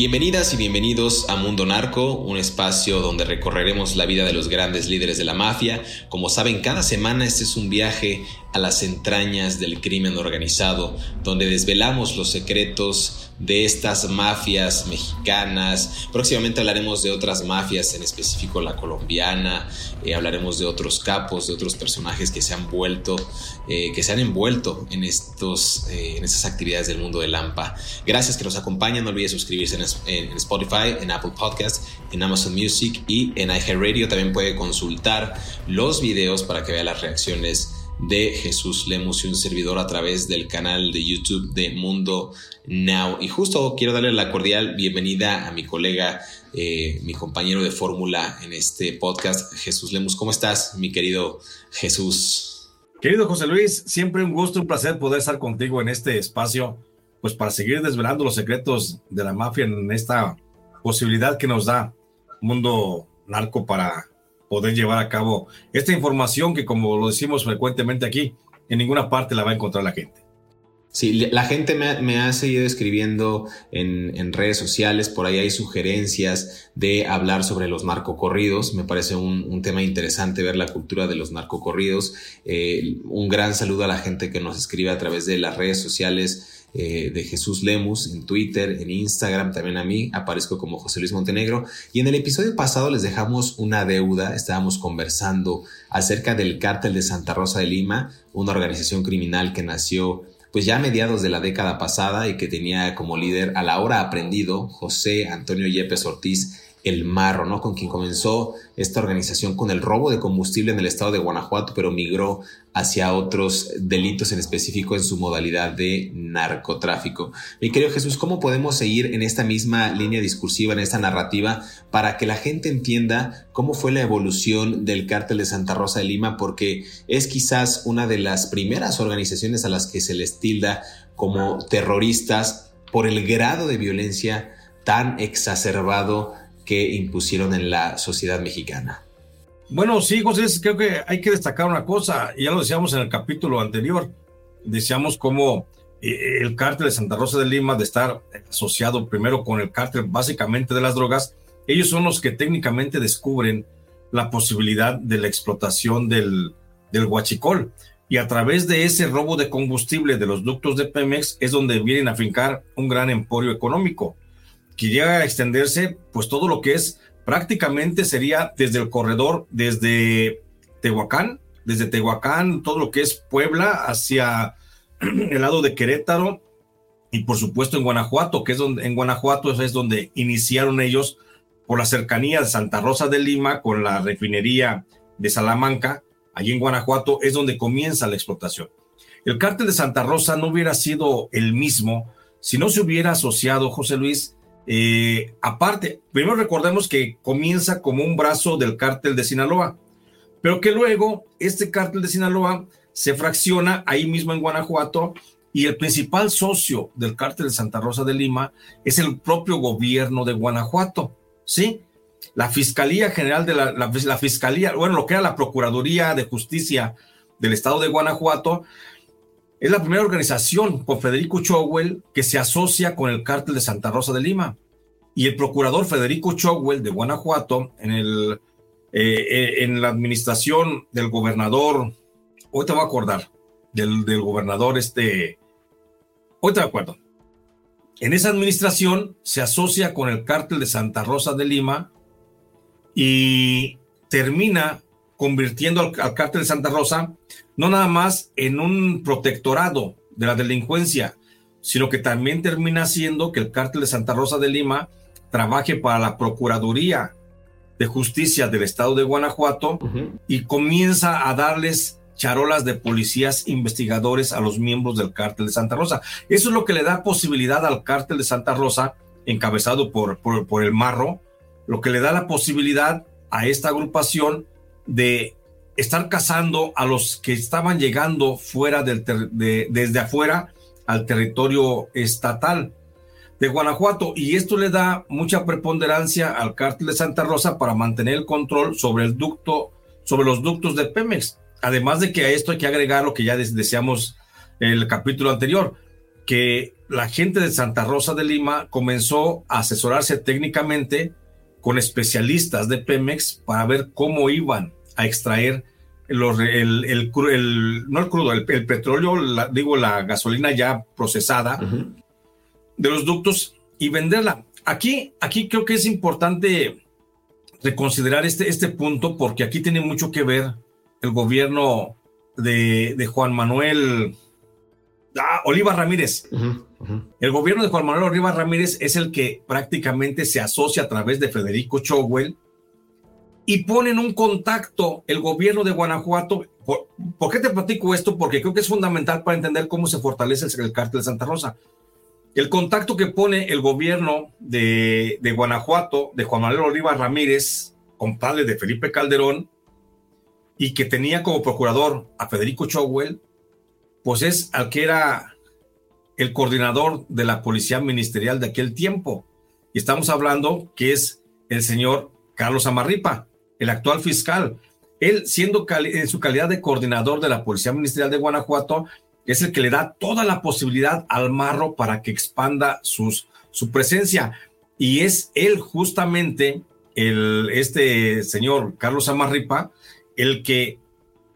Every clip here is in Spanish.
Bienvenidas y bienvenidos a Mundo Narco, un espacio donde recorreremos la vida de los grandes líderes de la mafia. Como saben, cada semana este es un viaje a las entrañas del crimen organizado, donde desvelamos los secretos de estas mafias mexicanas. Próximamente hablaremos de otras mafias, en específico la colombiana. Eh, hablaremos de otros capos, de otros personajes que se han vuelto, eh, que se han envuelto en estos, eh, en estas actividades del mundo del AMPA. Gracias que nos acompañan. No olvide suscribirse en, Spotify, en Apple Podcast, en Amazon Music y en iHeartRadio. También puede consultar los videos para que vea las reacciones de Jesús Lemus y un servidor a través del canal de YouTube de Mundo Now. Y justo quiero darle la cordial bienvenida a mi colega, eh, mi compañero de fórmula en este podcast, Jesús Lemus. ¿Cómo estás, mi querido Jesús? Querido José Luis, siempre un gusto, un placer poder estar contigo en este espacio, pues para seguir desvelando los secretos de la mafia en esta posibilidad que nos da Mundo Narco para poder llevar a cabo esta información que, como lo decimos frecuentemente aquí, en ninguna parte la va a encontrar la gente. Sí, la gente me, ha seguido escribiendo en, redes sociales, por ahí hay sugerencias de hablar sobre los narcocorridos, me parece un, tema interesante ver la cultura de los narcocorridos. Eh, un gran saludo a la gente que nos escribe a través de las redes sociales eh, de Jesús Lemus en Twitter, en Instagram, también a mí, aparezco como José Luis Montenegro. Y en el episodio pasado les dejamos una deuda, estábamos conversando acerca del cártel de Santa Rosa de Lima, una organización criminal que nació pues ya a mediados de la década pasada y que tenía como líder a la hora aprendido José Antonio Yepes Ortiz el Marro, ¿no? Con quien comenzó esta organización con el robo de combustible en el estado de Guanajuato, pero migró hacia otros delitos en específico en su modalidad de narcotráfico. Mi querido Jesús, ¿cómo podemos seguir en esta misma línea discursiva, en esta narrativa, para que la gente entienda cómo fue la evolución del cártel de Santa Rosa de Lima? Porque es quizás una de las primeras organizaciones a las que se les tilda como terroristas por el grado de violencia tan exacerbado que impusieron en la sociedad mexicana. Bueno, sí, José, creo que hay que destacar una cosa, ya lo decíamos en el capítulo anterior, decíamos cómo eh, el cártel de Santa Rosa de Lima, de estar asociado primero con el cártel básicamente de las drogas, ellos son los que técnicamente descubren la posibilidad de la explotación del, del huachicol. Y a través de ese robo de combustible de los ductos de Pemex es donde vienen a fincar un gran emporio económico que llega a extenderse, pues todo lo que es prácticamente sería desde el corredor, desde Tehuacán, desde Tehuacán, todo lo que es Puebla hacia el lado de Querétaro y por supuesto en Guanajuato, que es donde en Guanajuato es donde iniciaron ellos por la cercanía de Santa Rosa de Lima con la refinería de Salamanca, allí en Guanajuato es donde comienza la explotación. El cártel de Santa Rosa no hubiera sido el mismo si no se hubiera asociado, José Luis, eh, aparte, primero recordemos que comienza como un brazo del cártel de Sinaloa, pero que luego este cártel de Sinaloa se fracciona ahí mismo en Guanajuato y el principal socio del cártel de Santa Rosa de Lima es el propio gobierno de Guanajuato, ¿sí? la Fiscalía General de la, la, Fiscalía, bueno, lo que era la Procuraduría de Justicia del Estado de Guanajuato, es la primera organización con Federico Chowell que se asocia con el cártel de Santa Rosa de Lima. Y el procurador Federico Chowell de Guanajuato, en, el, eh, eh, en la administración del gobernador, hoy te voy a acordar, del, del gobernador este, hoy te acuerdo. En esa administración se asocia con el cártel de Santa Rosa de Lima y termina convirtiendo al, cártel de Santa Rosa no nada más en un protectorado de la delincuencia, sino que también termina haciendo que el cártel de Santa Rosa de Lima trabaje para la Procuraduría de Justicia del Estado de Guanajuato y comienza a darles charolas de policías investigadores a los miembros del cártel de Santa Rosa. Eso es lo que le da posibilidad al cártel de Santa Rosa, encabezado por, por, el Marro, lo que le da la posibilidad a esta agrupación de estar cazando a los que estaban llegando fuera del desde afuera al territorio estatal de Guanajuato y esto le da mucha preponderancia al cártel de Santa Rosa para mantener el control sobre el ducto sobre los ductos de Pemex. Además de que a esto hay que agregar lo que ya deseamos el capítulo anterior, que la gente de Santa Rosa de Lima comenzó a asesorarse técnicamente con especialistas de Pemex para ver cómo iban a extraer el, el, no el crudo, el, petróleo, digo, la gasolina ya procesada de los ductos y venderla. Aquí, aquí creo que es importante reconsiderar este, este punto porque aquí tiene mucho que ver el gobierno de, de Juan Manuel ah, Oliva Ramírez. El gobierno de Juan Manuel Oliva Ramírez es el que prácticamente se asocia a través de Federico Chowell y ponen un contacto el gobierno de Guanajuato. ¿Por, qué te platico esto? Porque creo que es fundamental para entender cómo se fortalece el, cártel de Santa Rosa. El contacto que pone el gobierno de, de Guanajuato, de Juan Manuel Oliva Ramírez, compadre de Felipe Calderón, y que tenía como procurador a Federico Chowell, pues es al que era el coordinador de la policía ministerial de aquel tiempo. Y estamos hablando que es el señor Carlos Amarripa el actual fiscal. Él, siendo en su calidad de coordinador de la Policía Ministerial de Guanajuato, es el que le da toda la posibilidad al marro para que expanda sus, su presencia. Y es él justamente, el, este señor Carlos Amarripa, el que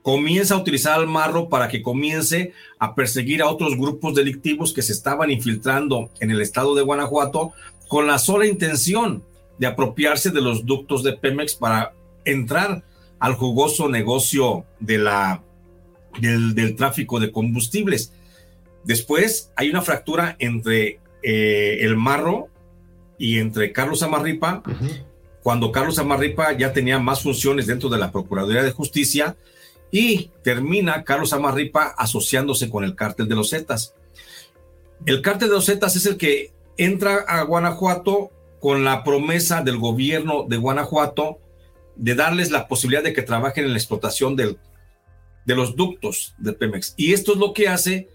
comienza a utilizar al marro para que comience a perseguir a otros grupos delictivos que se estaban infiltrando en el estado de Guanajuato con la sola intención de apropiarse de los ductos de Pemex para entrar al jugoso negocio de la, del, tráfico de combustibles. Después hay una fractura entre eh, el Marro y entre Carlos Amarripa, cuando Carlos Amarripa ya tenía más funciones dentro de la Procuraduría de Justicia y termina Carlos Amarripa asociándose con el cártel de los Zetas. El cártel de los Zetas es el que entra a Guanajuato con la promesa del gobierno de Guanajuato de darles la posibilidad de que trabajen en la explotación del, de los ductos de Pemex. Y esto es lo que hace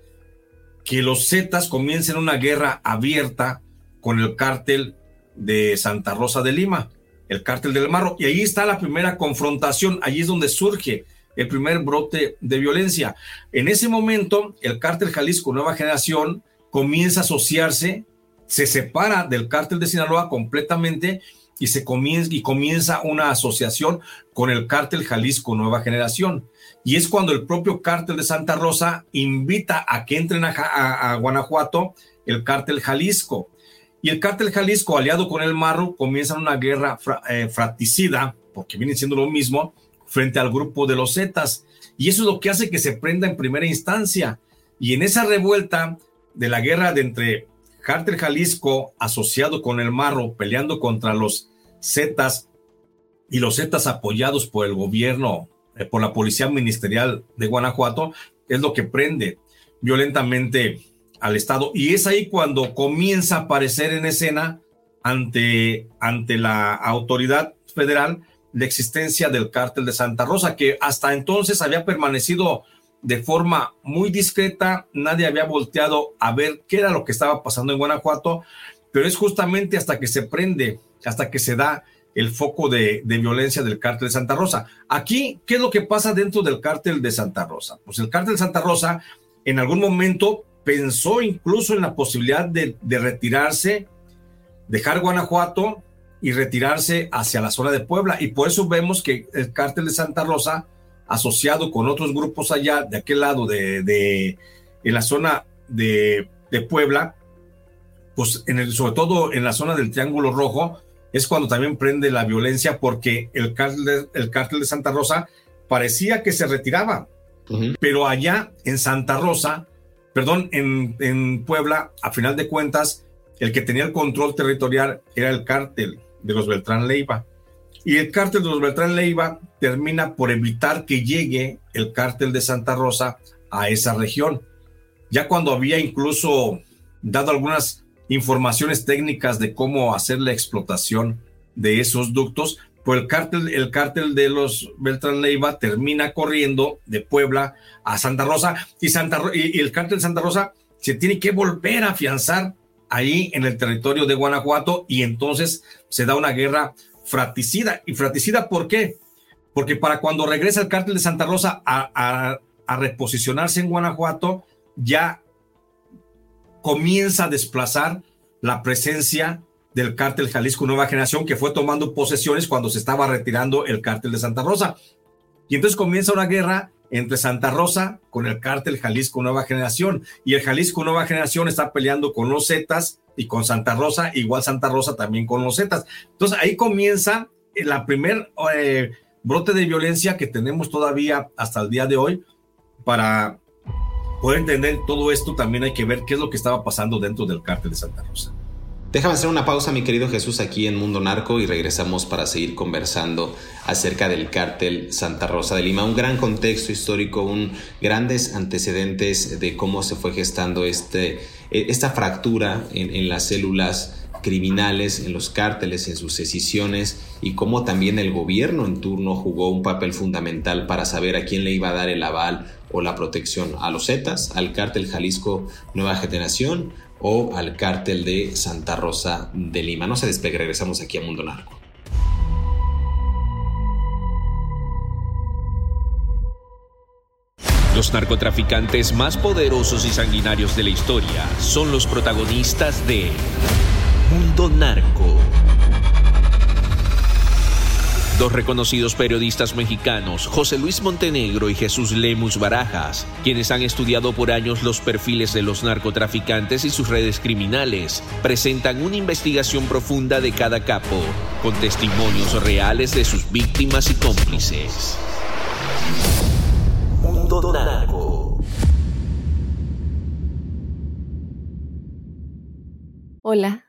que los Zetas comiencen una guerra abierta con el cártel de Santa Rosa de Lima, el cártel del Marro. Y ahí está la primera confrontación, allí es donde surge el primer brote de violencia. En ese momento, el cártel Jalisco Nueva Generación comienza a asociarse, se separa del cártel de Sinaloa completamente y se comienza, y comienza una asociación con el cártel Jalisco Nueva Generación. Y es cuando el propio cártel de Santa Rosa invita a que entren a, Guanajuato el cártel Jalisco. Y el cártel Jalisco, aliado con el Marro, comienzan una guerra eh, fratricida, porque viene siendo lo mismo, frente al grupo de los Zetas. Y eso es lo que hace que se prenda en primera instancia. Y en esa revuelta de la guerra de entre cártel Jalisco asociado con el Marro, peleando contra los Zetas y los Zetas apoyados por el gobierno, eh, por la Policía Ministerial de Guanajuato, es lo que prende violentamente al Estado. Y es ahí cuando comienza a aparecer en escena ante, ante la autoridad federal la existencia del cártel de Santa Rosa, que hasta entonces había permanecido de forma muy discreta, nadie había volteado a ver qué era lo que estaba pasando en Guanajuato, pero es justamente hasta que se prende hasta que se da el foco de, violencia del cártel de Santa Rosa. Aquí, ¿qué es lo que pasa dentro del cártel de Santa Rosa? Pues el cártel de Santa Rosa en algún momento pensó incluso en la posibilidad de, retirarse, dejar Guanajuato y retirarse hacia la zona de Puebla. Y por eso vemos que el cártel de Santa Rosa, asociado con otros grupos allá, de aquel lado de, de en la zona de, de Puebla, pues en el, sobre todo en la zona del Triángulo Rojo, es cuando también prende la violencia porque el cártel, el cártel de Santa Rosa parecía que se retiraba, pero allá en Santa Rosa, perdón, en, en Puebla, a final de cuentas, el que tenía el control territorial era el cártel de los Beltrán Leiva. Y el cártel de los Beltrán Leiva termina por evitar que llegue el cártel de Santa Rosa a esa región. Ya cuando había incluso dado algunas informaciones técnicas de cómo hacer la explotación de esos ductos, pues el cártel, el cártel de los Beltrán Leiva termina corriendo de Puebla a Santa Rosa y, Santa, y, el cártel de Santa Rosa se tiene que volver a afianzar ahí en el territorio de Guanajuato y entonces se da una guerra fratricida. ¿Y fratricida por qué? Porque para cuando regresa el cártel de Santa Rosa a, a reposicionarse en Guanajuato, ya comienza a desplazar la presencia del cártel Jalisco Nueva Generación que fue tomando posesiones cuando se estaba retirando el cártel de Santa Rosa. Y entonces comienza una guerra entre Santa Rosa con el cártel Jalisco Nueva Generación. Y el Jalisco Nueva Generación está peleando con los Zetas y con Santa Rosa, igual Santa Rosa también con los Zetas. Entonces ahí comienza la primer eh, brote de violencia que tenemos todavía hasta el día de hoy para poder entender todo esto, también hay que ver qué es lo que estaba pasando dentro del cártel de Santa Rosa. Déjame hacer una pausa, mi querido Jesús, aquí en Mundo Narco y regresamos para seguir conversando acerca del cártel Santa Rosa de Lima. Un gran contexto histórico, un grandes antecedentes de cómo se fue gestando este, e, esta fractura en, en las células criminales, en los cárteles, en sus decisiones y cómo también el gobierno en turno jugó un papel fundamental para saber a quién le iba a dar el aval o la protección a los Zetas, al cártel Jalisco Nueva Generación o al cártel de Santa Rosa de Lima. No se despegue, regresamos aquí a Mundo Narco. Los narcotraficantes más poderosos y sanguinarios de la historia son los protagonistas de Mundo Narco. Dos reconocidos periodistas mexicanos, José Luis Montenegro y Jesús Lemus Barajas, quienes han estudiado por años los perfiles de los narcotraficantes y sus redes criminales, presentan una investigación profunda de cada capo, con testimonios reales de sus víctimas y cómplices. Mundo Narco. Hola,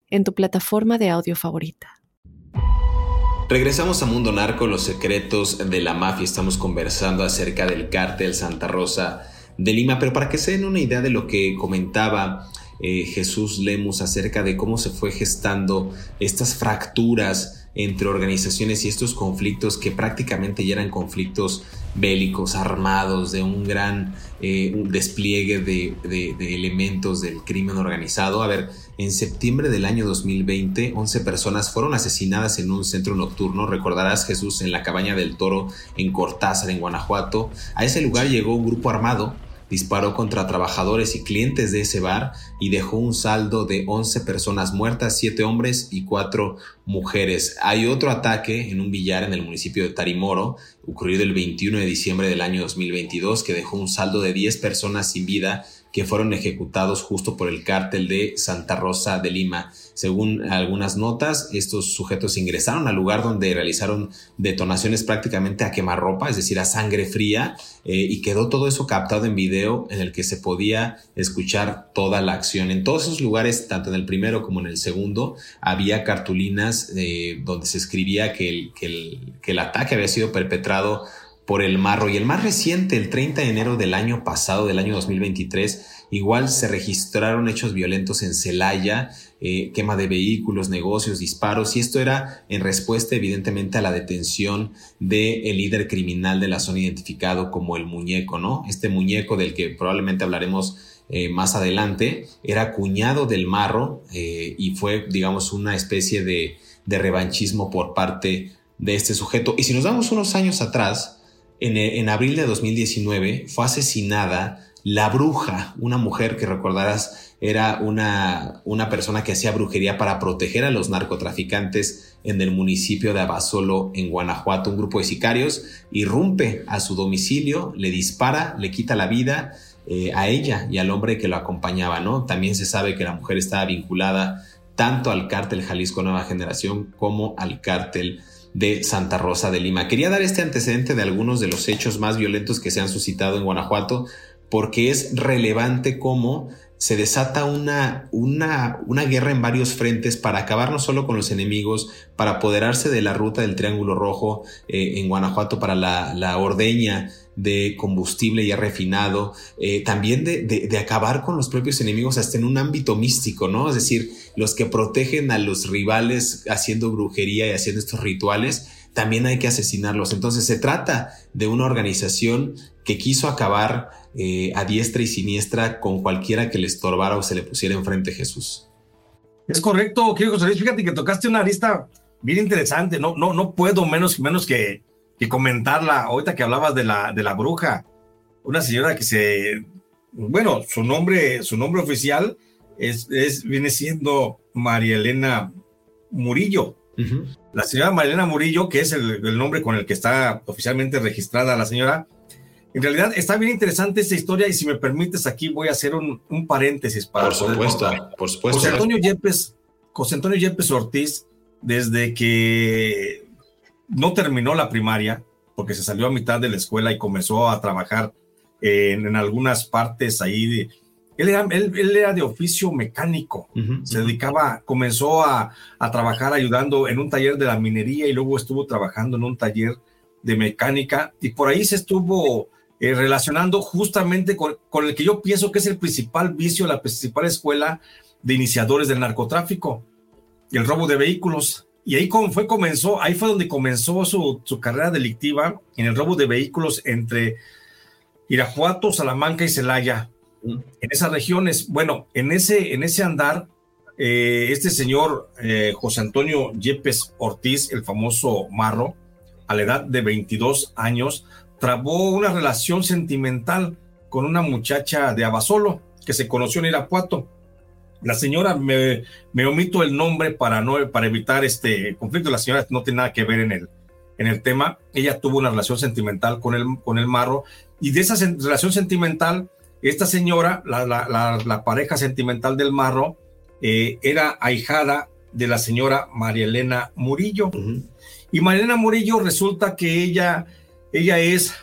en tu plataforma de audio favorita. Regresamos a Mundo Narco, los secretos de la mafia. Estamos conversando acerca del cártel Santa Rosa de Lima, pero para que se den una idea de lo que comentaba eh, Jesús Lemus acerca de cómo se fue gestando estas fracturas entre organizaciones y estos conflictos que prácticamente ya eran conflictos bélicos, armados, de un gran eh, despliegue de, de, elementos del crimen organizado. A ver, en septiembre del año 2020, 11 personas fueron asesinadas en un centro nocturno. Recordarás Jesús en la cabaña del toro en Cortázar, en Guanajuato. A ese lugar llegó un grupo armado disparó contra trabajadores y clientes de ese bar y dejó un saldo de 11 personas muertas, 7 hombres y 4 mujeres. Hay otro ataque en un billar en el municipio de Tarimoro, ocurrido el 21 de diciembre del año 2022, que dejó un saldo de 10 personas sin vida que fueron ejecutados justo por el cártel de Santa Rosa de Lima. Según algunas notas, estos sujetos ingresaron al lugar donde realizaron detonaciones prácticamente a quemarropa, es decir, a sangre fría, eh, y quedó todo eso captado en video en el que se podía escuchar toda la acción. En todos esos lugares, tanto en el primero como en el segundo, había cartulinas eh, donde se escribía que el, que, el, que el ataque había sido perpetrado por el marro. Y el más reciente, el 30 de enero del año pasado, del año 2023, igual se registraron hechos violentos en Celaya, eh, quema de vehículos, negocios, disparos, y esto era en respuesta evidentemente a la detención del el líder criminal de la zona identificado como el muñeco, ¿no? Este muñeco del que probablemente hablaremos eh, más adelante, era cuñado del marro eh, y fue, digamos, una especie de, de revanchismo por parte de este sujeto. Y si nos damos unos años atrás, en, abril de 2019 fue asesinada la bruja, una mujer que recordarás era una, una persona que hacía brujería para proteger a los narcotraficantes en el municipio de Abasolo, en Guanajuato. Un grupo de sicarios irrumpe a su domicilio, le dispara, le quita la vida eh, a ella y al hombre que lo acompañaba, ¿no? También se sabe que la mujer estaba vinculada tanto al cártel Jalisco Nueva Generación como al cártel de Santa Rosa de Lima. Quería dar este antecedente de algunos de los hechos más violentos que se han suscitado en Guanajuato porque es relevante cómo se desata una, una, una, guerra en varios frentes para acabar no solo con los enemigos, para apoderarse de la ruta del Triángulo Rojo eh, en Guanajuato para la, la ordeña de combustible ya refinado, eh, también de, de, acabar con los propios enemigos hasta en un ámbito místico, ¿no? Es decir, los que protegen a los rivales haciendo brujería y haciendo estos rituales, también hay que asesinarlos. Entonces se trata de una organización que quiso acabar eh, a diestra y siniestra con cualquiera que le estorbara o se le pusiera enfrente a Jesús. Es correcto, quiero José Fíjate que tocaste una lista bien interesante. No, no, no puedo menos, menos que, que comentarla. Ahorita que hablabas de la, de la bruja, una señora que se, bueno, su nombre, su nombre oficial es, es viene siendo María Elena Murillo. La señora María Elena Murillo, que es el, el nombre con el que está oficialmente registrada la señora, en realidad está bien interesante esta historia y si me permites aquí voy a hacer un, un paréntesis para... Por supuesto, por supuesto. José Antonio, Yepes, José Antonio Yepes Ortiz, desde que no terminó la primaria, porque se salió a mitad de la escuela y comenzó a trabajar en, en algunas partes ahí. De, él, era, él, él, era de oficio mecánico, uh -huh, se dedicaba, comenzó a, a trabajar ayudando en un taller de la minería y luego estuvo trabajando en un taller de mecánica y por ahí se estuvo eh, relacionando justamente con, con, el que yo pienso que es el principal vicio, la principal escuela de iniciadores del narcotráfico, el robo de vehículos. Y ahí fue, comenzó, ahí fue donde comenzó su, su carrera delictiva en el robo de vehículos entre Irapuato, Salamanca y Celaya. En esas regiones, bueno, en ese, en ese andar, eh, este señor eh, José Antonio Yepes Ortiz, el famoso Marro, a la edad de 22 años, trabó una relación sentimental con una muchacha de Abasolo que se conoció en Irapuato. La señora, me, me, omito el nombre para, no, para evitar este conflicto, la señora no tiene nada que ver en el, en el tema. Ella tuvo una relación sentimental con el, con el marro y de esa relación sentimental, esta señora, la, la, la, la pareja sentimental del marro, eh, era ahijada de la señora María Elena Murillo. Uh -huh. Y María Elena Murillo resulta que ella ella es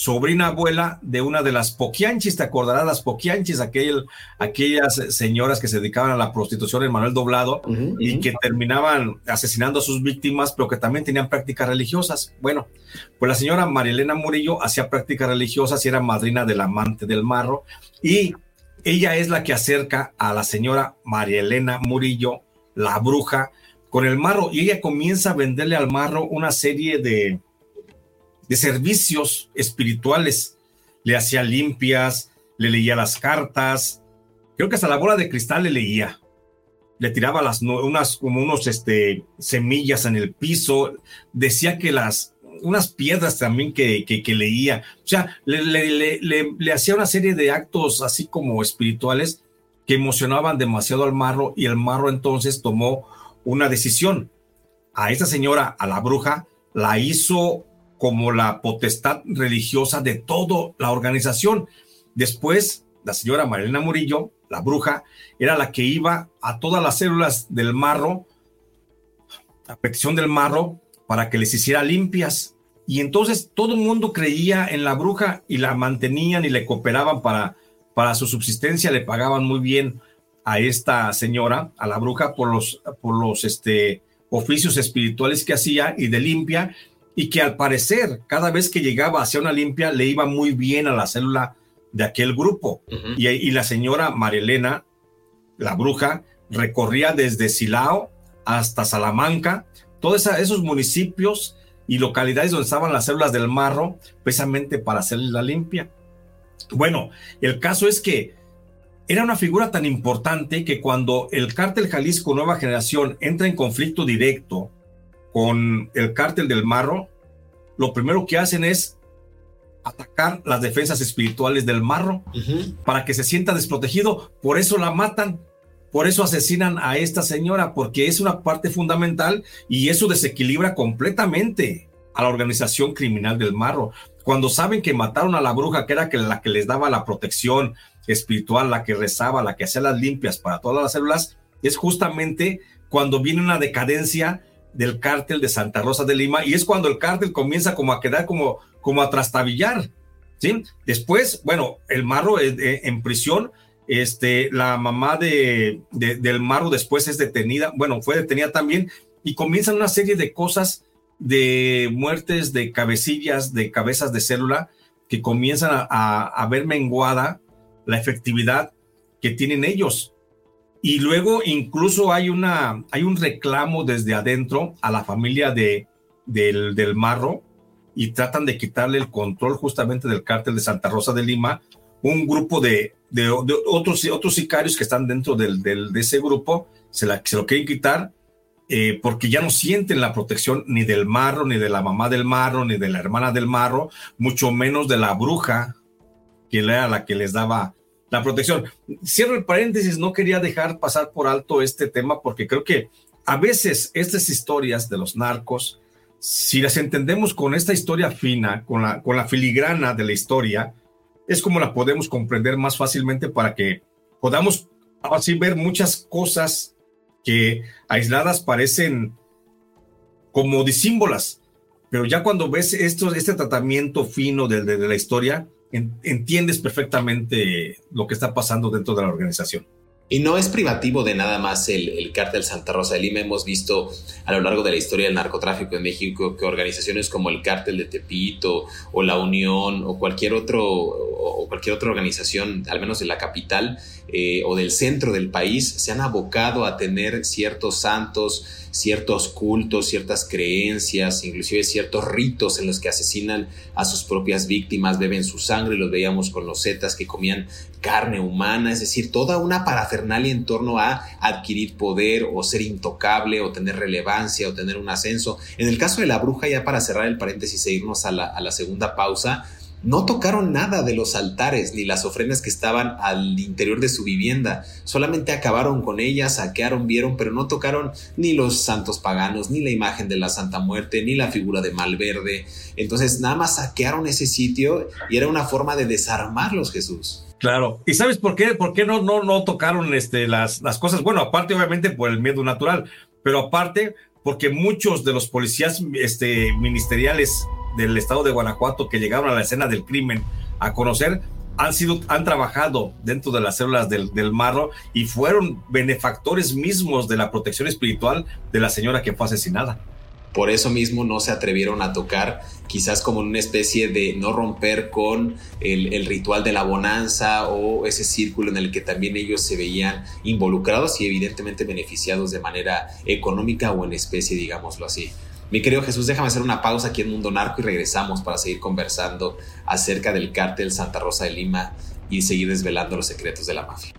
sobrina abuela de una de las poquianchis, te acordarás las poquianchis, aquel, aquellas señoras que se dedicaban a la prostitución en Manuel Doblado uh -huh, y uh -huh. que terminaban asesinando a sus víctimas, pero que también tenían prácticas religiosas. Bueno, pues la señora Marilena Murillo hacía prácticas religiosas y era madrina del amante del marro y ella es la que acerca a la señora María Elena Murillo, la bruja, con el marro y ella comienza a venderle al marro una serie de, de servicios espirituales. Le hacía limpias, le leía las cartas, creo que hasta la bola de cristal le leía. Le tiraba las unas como unos este semillas en el piso, decía que las unas piedras también que, que, leía. O sea, le, le, le, le, hacía una serie de actos así como espirituales que emocionaban demasiado al marro y el marro entonces tomó una decisión. A esta señora, a la bruja, la hizo como la potestad religiosa de toda la organización. Después la señora Marilena Murillo, la bruja, era la que iba a todas las células del marro, a petición del marro, para que les hiciera limpias. Y entonces todo el mundo creía en la bruja y la mantenían y le cooperaban para, para su subsistencia, le pagaban muy bien a esta señora, a la bruja, por los, por los este, oficios espirituales que hacía y de limpia, y que al parecer cada vez que llegaba hacia una limpia le iba muy bien a la célula de aquel grupo. y, y, la señora Marilena, la bruja, recorría desde Silao hasta Salamanca, todos esos municipios y localidades donde estaban las células del marro, precisamente para hacer la limpia. Bueno, el caso es que era una figura tan importante que cuando el cártel Jalisco Nueva Generación entra en conflicto directo con el cártel del Marro, lo primero que hacen es atacar las defensas espirituales del Marro para que se sienta desprotegido. Por eso la matan, por eso asesinan a esta señora, porque es una parte fundamental y eso desequilibra completamente a la organización criminal del Marro. Cuando saben que mataron a la bruja, que era la que les daba la protección espiritual, la que rezaba, la que hacía las limpias para todas las células, es justamente cuando viene una decadencia del cártel de Santa Rosa de Lima y es cuando el cártel comienza como a quedar como, como a trastabillar. ¿sí? Después, bueno, el Marro eh, eh, en prisión, este, la mamá de, del Marro después es detenida, bueno, fue detenida también y comienzan una serie de cosas de muertes de cabecillas, de cabezas de célula que comienzan a, a ver menguada la efectividad que tienen ellos. Y luego incluso hay, una, hay un reclamo desde adentro a la familia de, del, del Marro y tratan de quitarle el control justamente del cártel de Santa Rosa de Lima. Un grupo de, de, otros, otros sicarios que están dentro del, del, de ese grupo se, lo quieren quitar eh, porque ya no sienten la protección ni del marro, ni de la mamá del marro, ni de la hermana del marro, mucho menos de la bruja, que era la que les daba la protección. Cierro el paréntesis, no quería dejar pasar por alto este tema porque creo que a veces estas historias de los narcos, si las entendemos con esta historia fina, con la, con la filigrana de la historia, es como la podemos comprender más fácilmente para que podamos así ver muchas cosas que aisladas parecen como disímbolas, pero ya cuando ves esto, este tratamiento fino de la historia, entiendes perfectamente lo que está pasando dentro de la organización. Y no es privativo de nada más el, el, cártel Santa Rosa de Lima. Hemos visto a lo largo de la historia del narcotráfico en México que organizaciones como el cártel de Tepito o la Unión o cualquier otro o cualquier otra organización, al menos de la capital eh, o del centro del país, se han abocado a tener ciertos santos, ciertos cultos, ciertas creencias, inclusive ciertos ritos en los que asesinan a sus propias víctimas, beben su sangre, los veíamos con los zetas que comían carne humana, es decir, toda una parafernalia en torno a adquirir poder o ser intocable o tener relevancia o tener un ascenso. En el caso de la bruja, ya para cerrar el paréntesis e irnos a la, a la segunda pausa, no tocaron nada de los altares ni las ofrendas que estaban al interior de su vivienda. Solamente acabaron con ellas, saquearon, vieron, pero no tocaron ni los santos paganos, ni la imagen de la Santa Muerte, ni la figura de Malverde. Entonces nada más saquearon ese sitio y era una forma de desarmarlos, Jesús. Claro. ¿Y sabes por qué? ¿Por qué no, no, no tocaron este, las, las cosas? Bueno, aparte obviamente por el miedo natural, pero aparte porque muchos de los policías este, ministeriales del estado de Guanajuato que llegaron a la escena del crimen a conocer han sido, han trabajado dentro de las células del, del, marro y fueron benefactores mismos de la protección espiritual de la señora que fue asesinada. Por eso mismo no se atrevieron a tocar, quizás como una especie de no romper con el, el, ritual de la bonanza o ese círculo en el que también ellos se veían involucrados y evidentemente beneficiados de manera económica o en especie, digámoslo así. Mi querido Jesús, déjame hacer una pausa aquí en Mundo Narco y regresamos para seguir conversando acerca del cártel Santa Rosa de Lima y seguir desvelando los secretos de la mafia.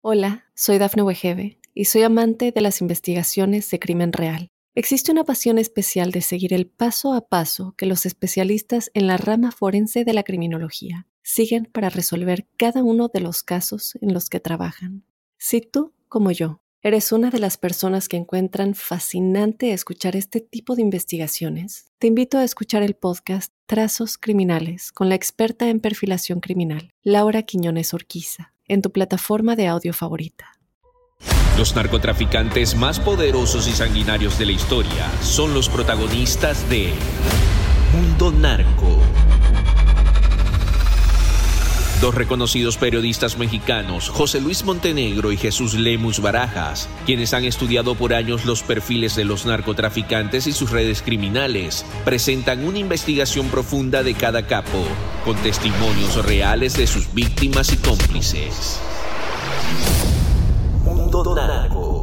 Hola, soy Dafne Wegebe y soy amante de las investigaciones de crimen real. Existe una pasión especial de seguir el paso a paso que los especialistas en la rama forense de la criminología siguen para resolver cada uno de los casos en los que trabajan. Si tú como yo, ¿Eres una de las personas que encuentran fascinante escuchar este tipo de investigaciones? Te invito a escuchar el podcast Trazos Criminales con la experta en perfilación criminal, Laura Quiñones Orquiza, en tu plataforma de audio favorita. Los narcotraficantes más poderosos y sanguinarios de la historia son los protagonistas de Mundo Narco. Dos reconocidos periodistas mexicanos, José Luis Montenegro y Jesús Lemus Barajas, quienes han estudiado por años los perfiles de los narcotraficantes y sus redes criminales, presentan una investigación profunda de cada capo, con testimonios reales de sus víctimas y cómplices. Mundo Narco.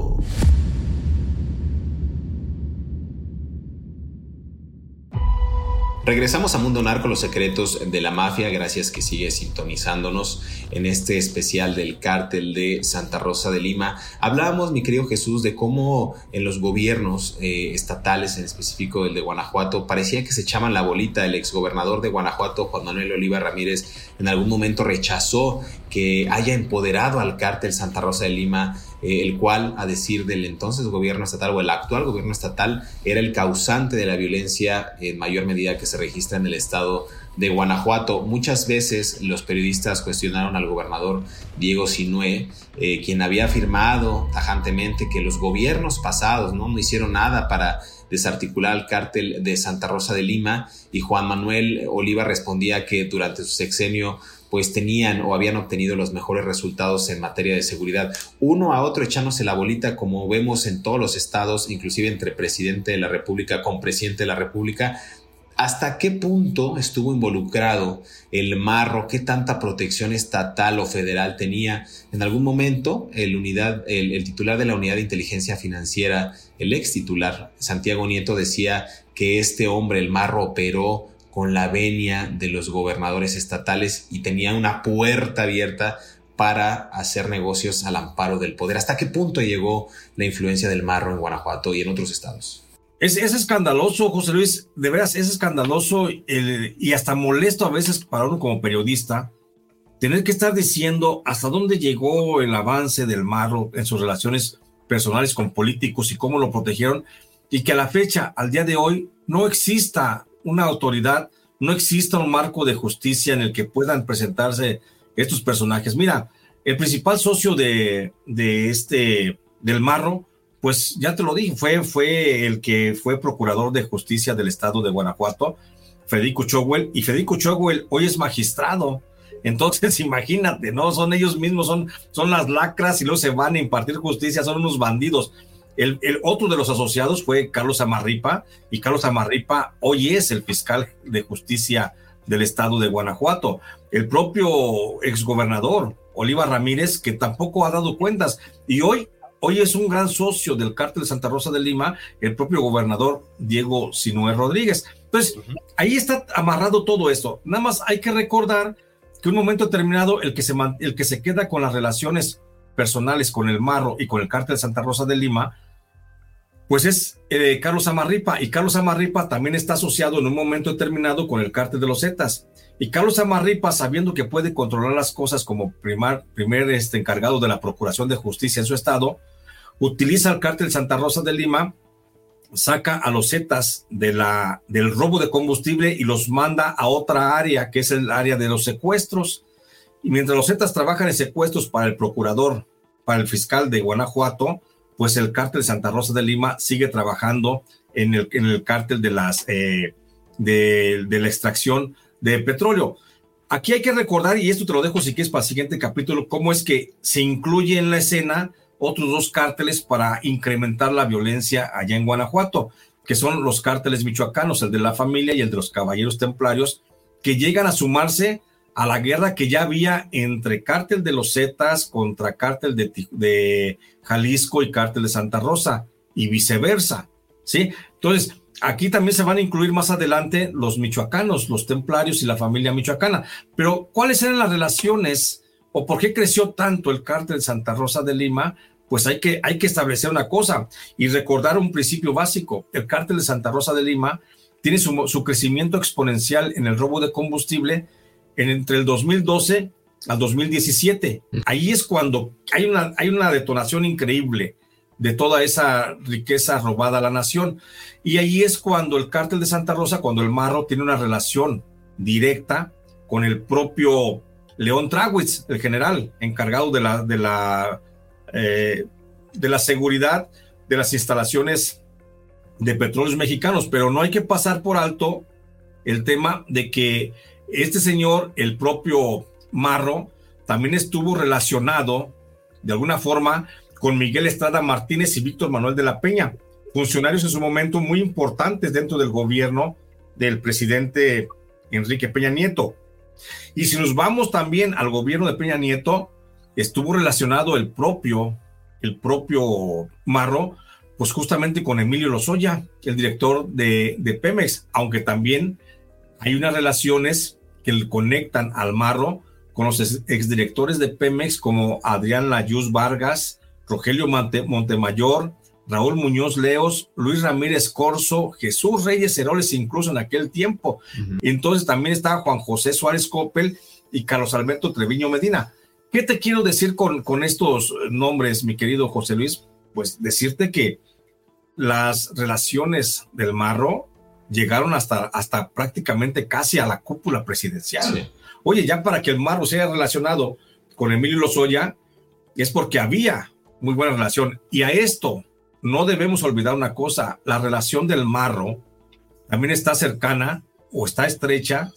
Regresamos a Mundo Narco, los secretos de la mafia. Gracias que sigue sintonizándonos en este especial del cártel de Santa Rosa de Lima. Hablábamos, mi querido Jesús, de cómo en los gobiernos eh, estatales, en específico el de Guanajuato, parecía que se echaban la bolita. El exgobernador de Guanajuato, Juan Manuel Oliva Ramírez, en algún momento rechazó que haya empoderado al cártel Santa Rosa de Lima eh, el cual, a decir del entonces gobierno estatal o el actual gobierno estatal, era el causante de la violencia en mayor medida que se registra en el estado de Guanajuato. Muchas veces los periodistas cuestionaron al gobernador Diego Sinué, eh, quien había afirmado tajantemente que los gobiernos pasados ¿no? no hicieron nada para desarticular el cártel de Santa Rosa de Lima y Juan Manuel Oliva respondía que durante su sexenio pues tenían o habían obtenido los mejores resultados en materia de seguridad. Uno a otro echándose la bolita, como vemos en todos los estados, inclusive entre presidente de la República con presidente de la República. ¿Hasta qué punto estuvo involucrado el marro? ¿Qué tanta protección estatal o federal tenía? En algún momento, el, unidad, el titular de la Unidad de Inteligencia Financiera, el ex titular, Santiago Nieto, decía que este hombre, el marro, operó con la venia de los gobernadores estatales y tenía una puerta abierta para hacer negocios al amparo del poder. ¿Hasta qué punto llegó la influencia del marro en Guanajuato y en otros estados? Es, es escandaloso, José Luis, de veras es escandaloso y hasta molesto a veces para uno como periodista tener que estar diciendo hasta dónde llegó el avance del marro en sus relaciones personales con políticos y cómo lo protegieron y que a la fecha, al día de hoy, no exista una autoridad, no exista un marco de justicia en el que puedan presentarse estos personajes. Mira, el principal socio de, de este, del Marro, pues ya te lo dije, fue, fue el que fue procurador de justicia del estado de Guanajuato, Federico Chowell, y Federico Chowell hoy es magistrado. Entonces, imagínate, ¿no? Son ellos mismos, son, son las lacras y luego se van a impartir justicia, son unos bandidos. El, otro de los asociados fue Carlos Amarripa, y Carlos Amarripa hoy es el fiscal de justicia del estado de Guanajuato. El propio exgobernador Oliva Ramírez, que tampoco ha dado cuentas, y hoy, hoy es un gran socio del cártel de Santa Rosa de Lima, el propio gobernador Diego Sinué Rodríguez. Entonces, ahí está amarrado todo esto. Nada más hay que recordar que un momento determinado, el que se, el que se queda con las relaciones personales con el Marro y con el cártel de Santa Rosa de Lima, pues es eh, Carlos Amarripa. Y Carlos Amarripa también está asociado en un momento determinado con el cártel de los Zetas. Y Carlos Amarripa, sabiendo que puede controlar las cosas como primer, este, encargado de la Procuración de Justicia en su estado, utiliza el cártel Santa Rosa de Lima, saca a los Zetas del robo de combustible y los manda a otra área, que es el área de los secuestros. Y mientras los Zetas trabajan en secuestros para el procurador, para el fiscal de Guanajuato, pues el cártel de Santa Rosa de Lima sigue trabajando en el, en el cártel de, las, eh, de, la extracción de petróleo. Aquí hay que recordar, y esto te lo dejo si quieres para el siguiente capítulo, cómo es que se incluye en la escena otros dos cárteles para incrementar la violencia allá en Guanajuato, que son los cárteles michoacanos, el de la familia y el de los caballeros templarios, que llegan a sumarse a la guerra que ya había entre cártel de los Zetas contra cártel de, Jalisco y cártel de Santa Rosa y viceversa, ¿sí? Entonces, aquí también se van a incluir más adelante los michoacanos, los templarios y la familia michoacana. Pero, ¿cuáles eran las relaciones o por qué creció tanto el cártel de Santa Rosa de Lima? Pues hay que, hay que establecer una cosa y recordar un principio básico. El cártel de Santa Rosa de Lima tiene su, su crecimiento exponencial en el robo de combustible entre el 2012 al 2017. Ahí es cuando hay una, hay una detonación increíble. de toda esa riqueza robada a la nación. Y ahí es cuando el cártel de Santa Rosa, cuando el Marro tiene una relación directa con el propio León Trawitz, el general encargado de la, de la, eh, de la seguridad de las instalaciones de petróleos mexicanos. Pero no hay que pasar por alto el tema de que este señor, el propio Marro, también estuvo relacionado de alguna forma con Miguel Estrada Martínez y Víctor Manuel de la Peña, funcionarios en su momento muy importantes dentro del gobierno del presidente Enrique Peña Nieto. Y si nos vamos también al gobierno de Peña Nieto, estuvo relacionado el propio, el propio Marro, pues justamente con Emilio Lozoya, el director de, de Pemex, aunque también hay unas relaciones que le conectan al Marro con los exdirectores de Pemex como Adrián Layuz Vargas, Rogelio Montemayor, Raúl Muñoz Leos, Luis Ramírez Corso, Jesús Reyes Heroles, incluso en aquel tiempo. Entonces también está Juan José Suárez Coppel y Carlos Alberto Treviño Medina. ¿Qué te quiero decir con, con estos nombres, mi querido José Luis? Pues decirte que las relaciones del Marro llegaron hasta, hasta prácticamente casi a la cúpula presidencial. Oye, ya para que el Marro sea relacionado con Emilio Lozoya, es porque había muy buena relación. Y a esto no debemos olvidar una cosa, la relación del Marro también está cercana o está estrecha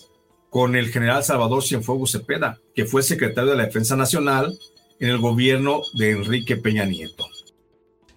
con el general Salvador Cienfuegos Cepeda, que fue secretario de la Defensa Nacional en el gobierno de Enrique Peña Nieto.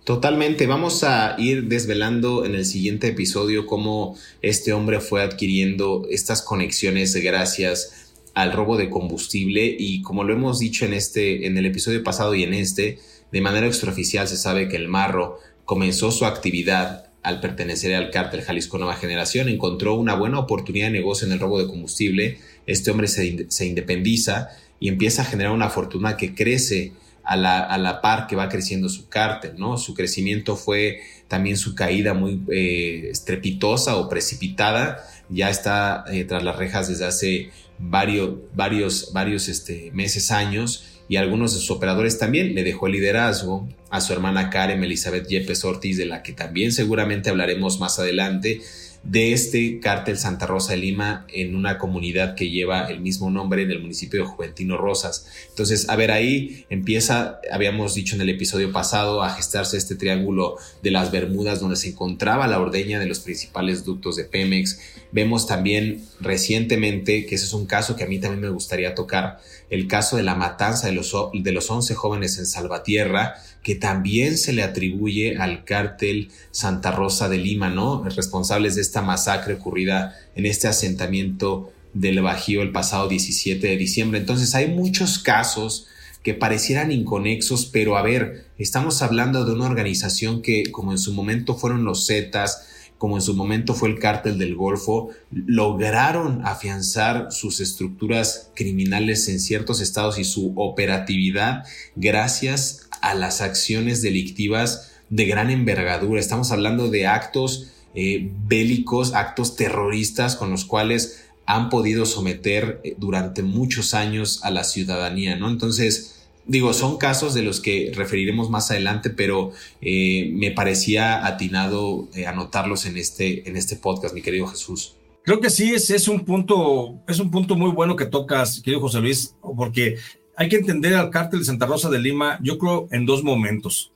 Totalmente, vamos a ir desvelando en el siguiente episodio cómo este hombre fue adquiriendo estas conexiones gracias al robo de combustible. Y como lo hemos dicho en este en el episodio pasado y en este, de manera extraoficial se sabe que el Marro comenzó su actividad al pertenecer al cártel Jalisco Nueva Generación, encontró una buena oportunidad de negocio en el robo de combustible, este hombre se, se independiza y empieza a generar una fortuna que crece a la, par que va creciendo su cártel, ¿no? Su crecimiento fue también su caída muy eh, estrepitosa o precipitada, ya está eh, tras las rejas desde hace varios, varios, varios este, meses, años, y algunos de sus operadores también. Le dejó el liderazgo a su hermana Karen Elizabeth Yepes Ortiz, de la que también seguramente hablaremos más adelante, de este cártel Santa Rosa de Lima en una comunidad que lleva el mismo nombre en el municipio de Juventino Rosas. Entonces, a ver, ahí empieza, habíamos dicho en el episodio pasado, a gestarse este triángulo de las Bermudas donde se encontraba la ordeña de los principales ductos de Pemex. Vemos también recientemente, que ese es un caso que a mí también me gustaría tocar, el caso de la matanza de los, de los 11 jóvenes en Salvatierra, que también se le atribuye al cártel Santa Rosa de Lima, ¿no? Responsables de esta masacre ocurrida en este asentamiento del Bajío el pasado 17 de diciembre. Entonces hay muchos casos que parecieran inconexos, pero a ver, estamos hablando de una organización que, como en su momento fueron los Zetas, como en su momento fue el cártel del Golfo, lograron afianzar sus estructuras criminales en ciertos estados y su operatividad gracias a las acciones delictivas de gran envergadura. Estamos hablando de actos eh, bélicos, actos terroristas con los cuales han podido someter eh, durante muchos años a la ciudadanía, ¿no? Entonces, digo, son casos de los que referiremos más adelante, pero eh, me parecía atinado anotarlos en este, en este podcast, mi querido Jesús. Creo que sí, es, es, un punto, es un punto muy bueno que tocas, querido José Luis, porque hay que entender al cártel de Santa Rosa de Lima, yo creo, en dos momentos.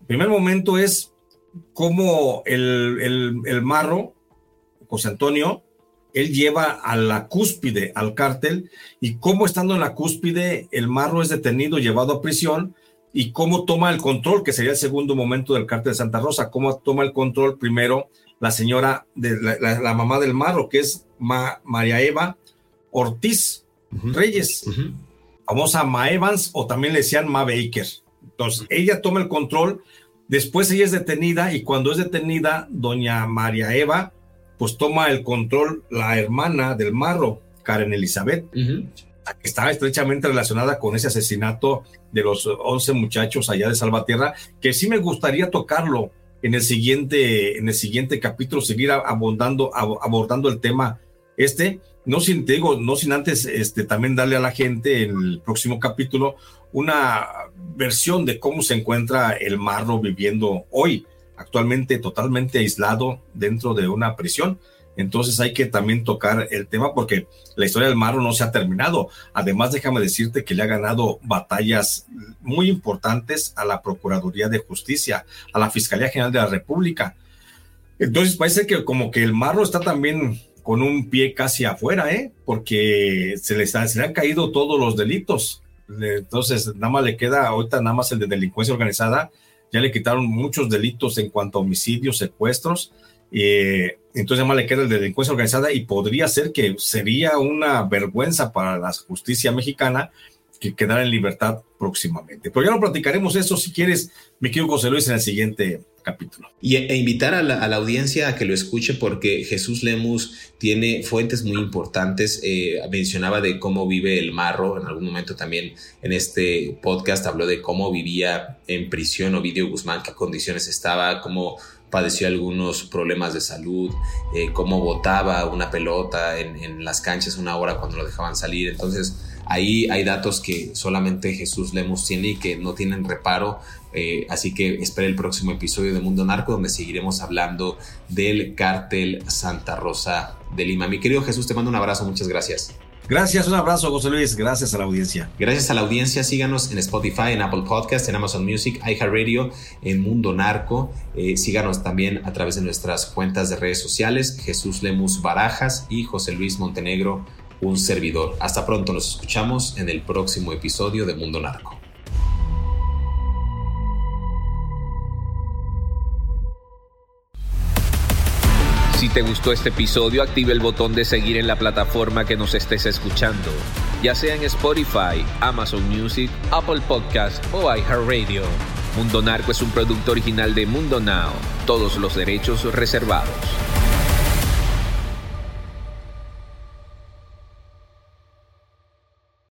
El primer momento es cómo el, el, el marro, José Antonio, él lleva a la cúspide al cártel y cómo estando en la cúspide el marro es detenido, llevado a prisión y cómo toma el control, que sería el segundo momento del cártel de Santa Rosa, cómo toma el control primero la señora, de la, mamá del marro, que es María Eva Ortiz Reyes famosa Ma Evans o también le decían Ma Baker. Entonces, ella toma el control, después ella es detenida y cuando es detenida, doña María Eva, pues toma el control la hermana del marro, Karen Elizabeth, que está estrechamente relacionada con ese asesinato de los 11 muchachos allá de Salvatierra, que sí me gustaría tocarlo en el siguiente, en el siguiente capítulo, seguir abordando, abordando el tema este, no sin, te digo, no sin antes este, también darle a la gente en el próximo capítulo una versión de cómo se encuentra el marro viviendo hoy, actualmente totalmente aislado dentro de una prisión. Entonces hay que también tocar el tema porque la historia del Marro no se ha terminado. Además, déjame decirte que le ha ganado batallas muy importantes a la Procuraduría de Justicia, a la Fiscalía General de la República. Entonces parece que como que el Marro está también con un pie casi afuera, ¿eh? Porque se le, se le han caído todos los delitos. Entonces, nada más le queda ahorita nada más el de delincuencia organizada. Ya le quitaron muchos delitos en cuanto a homicidios, secuestros eh, entonces además le queda el de delincuencia organizada y podría ser que sería una vergüenza para la justicia mexicana que quedara en libertad próximamente. Pero ya lo platicaremos eso si quieres, mi querido José Luis, en el siguiente capítulo. Y, e invitar a la, audiencia a que lo escuche porque Jesús Lemus tiene fuentes muy importantes. Eh, mencionaba de cómo vive el marro. En algún momento también en este podcast habló de cómo vivía en prisión Ovidio Guzmán, qué condiciones estaba, cómo padeció algunos problemas de salud, eh, cómo botaba una pelota en, las canchas una hora cuando lo dejaban salir. Entonces, ahí hay datos que solamente Jesús Lemus tiene y que no tienen reparo. Eh, así que espera el próximo episodio de Mundo Narco, donde seguiremos hablando del cártel Santa Rosa de Lima. Mi querido Jesús, te mando un abrazo, muchas gracias. Gracias, un abrazo, José Luis. Gracias a la audiencia. Gracias a la audiencia. Síganos en Spotify, en Apple Podcast, en Amazon Music, iHeartRadio, en Mundo Narco. Eh, síganos también a través de nuestras cuentas de redes sociales, Jesús Lemus Barajas y José Luis Montenegro, un servidor. Hasta pronto, nos escuchamos en el próximo episodio de Mundo Narco. Si te gustó este episodio, active el botón de seguir en la plataforma que nos estés escuchando, ya sea en Spotify, Amazon Music, Apple Podcast o iHeartRadio. Mundo Narco es un producto original de Mundo Now, todos los derechos reservados.